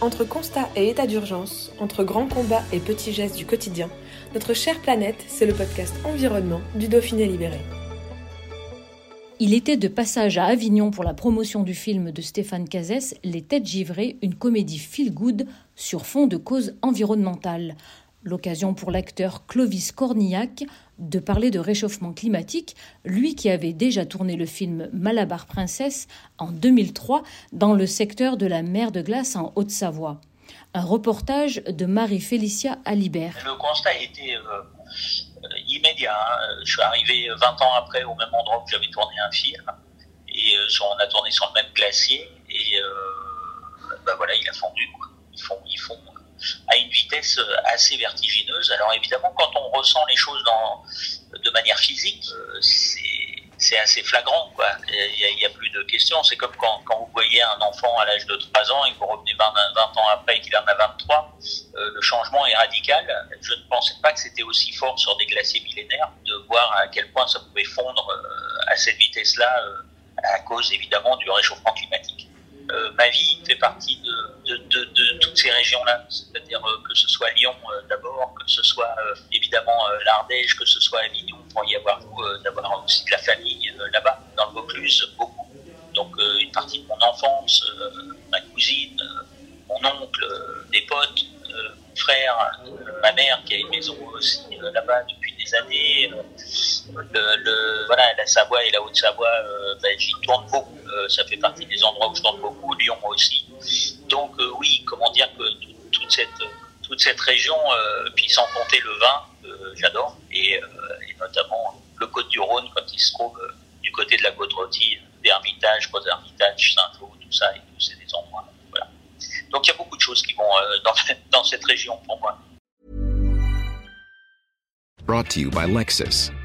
Entre constat et état d'urgence, entre grands combats et petits gestes du quotidien, notre chère planète, c'est le podcast Environnement du Dauphiné Libéré. Il était de passage à Avignon pour la promotion du film de Stéphane Cazès, Les Têtes Givrées, une comédie feel-good sur fond de causes environnementales. L'occasion pour l'acteur Clovis Cornillac de parler de réchauffement climatique, lui qui avait déjà tourné le film Malabar Princesse en 2003 dans le secteur de la mer de glace en Haute-Savoie. Un reportage de Marie-Félicia Alibert. Le constat était euh, immédiat. Hein. Je suis arrivé 20 ans après au même endroit où j'avais tourné un film. Et euh, on a tourné sur le même glacier. Et euh, bah voilà, il a fondu. Vitesse assez vertigineuse. Alors évidemment, quand on ressent les choses de manière physique, c'est assez flagrant. Il n'y a, plus de questions. C'est comme quand, vous voyez un enfant à l'âge de 3 ans et que vous revenez 20, 20 ans après et qu'il en a 23, euh, le changement est radical. Je ne pensais pas que c'était aussi fort sur des glaciers millénaires de voir à quel point ça pouvait fondre euh, à cette vitesse-là euh, à cause évidemment du réchauffement climatique. Ma vie fait partie de, toutes ces régions-là, c'est-à-dire que ce soit Lyon d'abord, que ce soit évidemment l'Ardèche, que ce soit Avignon, pour y avoir d'avoir aussi de la famille là-bas, dans le Vaucluse, beaucoup. Donc une partie de mon enfance, ma cousine, mon oncle, des potes, mon frère, ma mère qui a une maison aussi là-bas depuis des années. Le, voilà, la Savoie et la Haute-Savoie, ben, j'y tourne beaucoup. ça fait partie des endroits où je tourne beaucoup. Lyon aussi. Donc oui, comment dire que toute cette cette région, puis sans compter le vin, j'adore, et, et, notamment le Côte du Rhône quand il se trouve du côté de la côte rôtie, d'Hermitage, Côte-Hermitage, Saint-Lô, tout ça, et tout, c'est des endroits. Donc il y a beaucoup de choses qui vont euh, dans, dans cette région pour moi. Brought to you by Lexus.